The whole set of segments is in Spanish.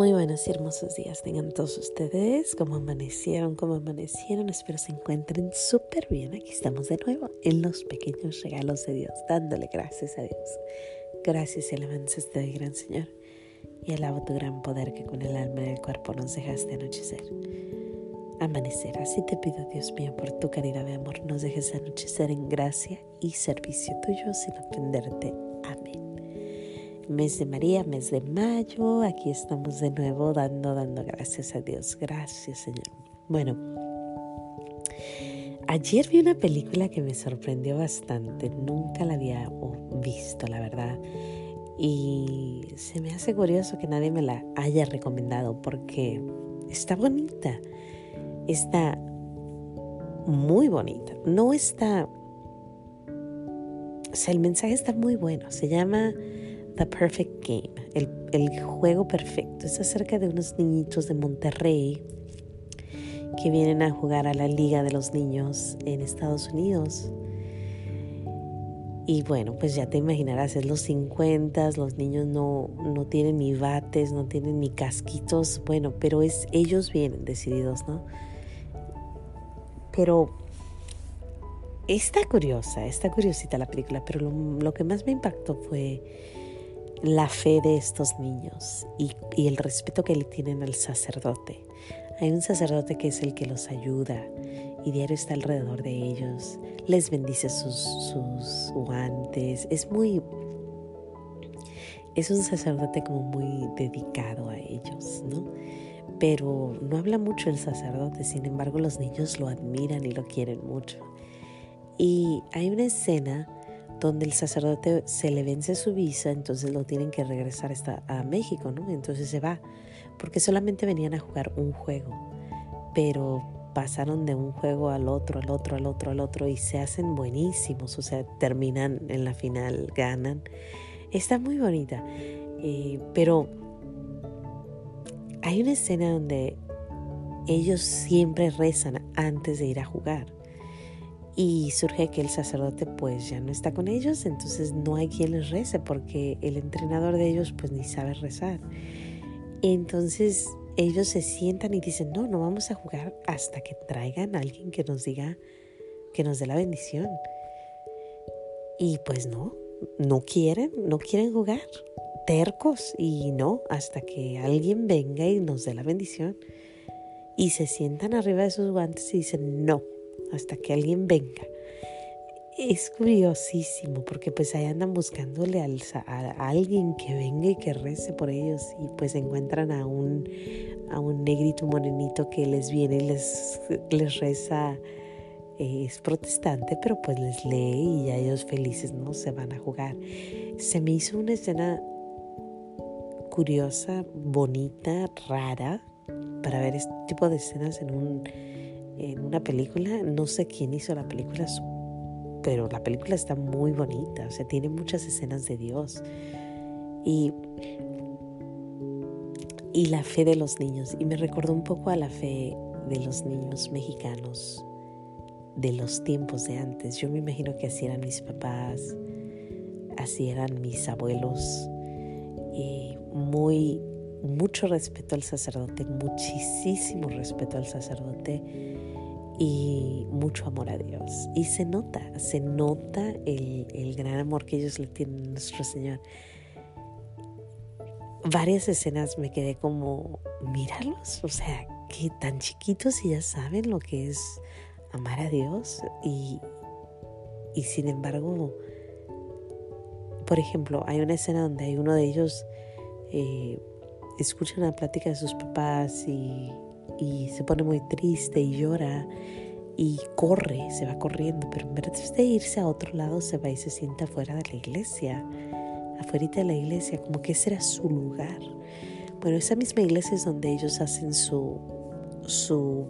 Muy buenos y hermosos días tengan todos ustedes. ¿Cómo amanecieron? ¿Cómo amanecieron? Espero se encuentren súper bien. Aquí estamos de nuevo en los pequeños regalos de Dios, dándole gracias a Dios. Gracias y alabanzas te doy, gran Señor. Y alabo tu gran poder que con el alma y el cuerpo nos dejaste anochecer. Amanecer. Así te pido, Dios mío, por tu caridad de amor, nos dejes anochecer en gracia y servicio tuyo sin ofenderte mes de María, mes de mayo. Aquí estamos de nuevo dando, dando gracias a Dios. Gracias, Señor. Bueno, ayer vi una película que me sorprendió bastante. Nunca la había visto, la verdad. Y se me hace curioso que nadie me la haya recomendado porque está bonita. Está muy bonita. No está... O sea, el mensaje está muy bueno. Se llama The Perfect Game, el, el juego perfecto. Es acerca de unos niñitos de Monterrey que vienen a jugar a la Liga de los Niños en Estados Unidos. Y bueno, pues ya te imaginarás, es los 50, los niños no, no tienen ni bates, no tienen ni casquitos, bueno, pero es ellos vienen decididos, ¿no? Pero está curiosa, está curiosita la película, pero lo, lo que más me impactó fue la fe de estos niños y, el respeto que le tienen al sacerdote. Hay un sacerdote que es el que los ayuda y diario está alrededor de ellos, les bendice sus, sus guantes, es muy... Es un sacerdote como muy dedicado a ellos, ¿no? Pero no habla mucho el sacerdote, sin embargo los niños lo admiran y lo quieren mucho. Y hay una escena donde el sacerdote se le vence su visa, entonces lo tienen que regresar hasta a México, ¿no? Entonces se va, porque solamente venían a jugar un juego, pero pasaron de un juego al otro, al otro, al otro, al otro y se hacen buenísimos, o sea, terminan en la final, ganan. Está muy bonita, eh, pero hay una escena donde ellos siempre rezan antes de ir a jugar y surge que el sacerdote pues ya no está con ellos, entonces no hay quien les rece porque el entrenador de ellos pues ni sabe rezar. Entonces ellos se sientan y dicen, no, no vamos a jugar hasta que traigan a alguien que nos diga, que nos dé la bendición. Y pues no, no quieren, no quieren jugar, tercos y no, hasta que alguien venga y nos dé la bendición. Y se sientan arriba de sus guantes y dicen, no, hasta que alguien venga. Es curiosísimo porque pues ahí andan buscándole a, alguien que venga y que rece por ellos y pues encuentran a un, a un negrito morenito que les viene y les, les reza es protestante, pero pues les lee y ya ellos felices no se van a jugar. Se me hizo una escena curiosa, bonita, rara para ver este tipo de escenas en un en una película. No sé quién hizo la película, pero la película está muy bonita, o sea, tiene muchas escenas de Dios. Y, y la fe de los niños. Y me recordó un poco a la fe de los niños mexicanos de los tiempos de antes. Yo me imagino que así eran mis papás, así eran mis abuelos. Muy, mucho respeto al sacerdote, muchísimo respeto al sacerdote y mucho amor a Dios. Y se nota, se nota el, gran amor que ellos le tienen a nuestro Señor. Varias escenas me quedé como, míralos, o sea, que tan chiquitos y ya saben lo que es amar a Dios. Y, y sin embargo, por ejemplo, hay una escena donde hay uno de ellos eh, escucha una plática de sus papás y y se pone muy triste y llora y corre, se va corriendo, pero en vez de irse a otro lado se va y se sienta fuera de la iglesia, afuera de la iglesia, como que ese era su lugar. Bueno, esa misma iglesia es donde ellos hacen su, su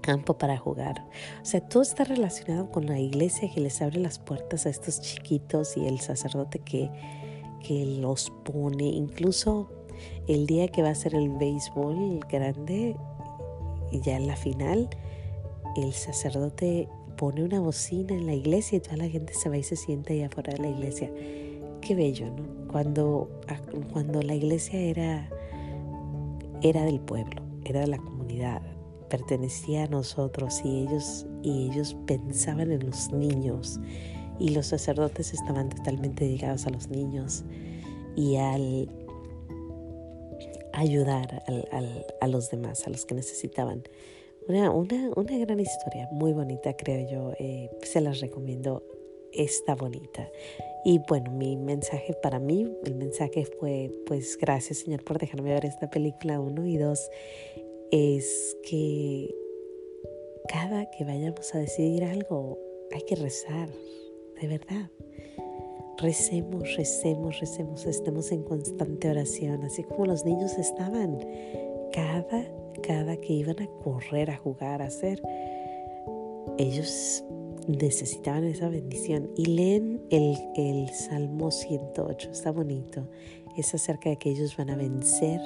campo para jugar. O sea, todo está relacionado con la iglesia que les abre las puertas a estos chiquitos y el sacerdote que, que los pone, incluso el día que va a ser el béisbol grande, ya en la final, el sacerdote pone una bocina en la iglesia y toda la gente se va y se sienta ahí afuera de la iglesia. Qué bello, ¿no? Cuando, cuando la iglesia era era del pueblo, era de la comunidad, pertenecía a nosotros y ellos, y ellos pensaban en los niños y los sacerdotes estaban totalmente dedicados a los niños y al ayudar a los demás, a los que necesitaban. Una, una, una gran historia, muy bonita creo yo, eh, se las recomiendo, está bonita. Y bueno, mi mensaje para mí, el mensaje fue, pues gracias Señor por dejarme ver esta película, uno y dos, es que cada que vayamos a decidir algo, hay que rezar, de verdad. Recemos, recemos, recemos, estemos en constante oración, así como los niños estaban. Cada, cada que iban a correr, a jugar, a hacer, ellos necesitaban esa bendición. Y leen el, el Salmo 108, está bonito. Es acerca de que ellos van a vencer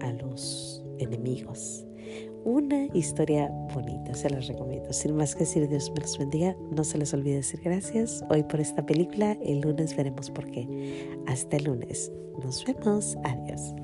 a los enemigos. Una historia bonita, se las recomiendo. Sin más que decir, Dios me los bendiga. No se les olvide decir gracias hoy por esta película. El lunes veremos por qué. Hasta el lunes. Nos vemos. Adiós.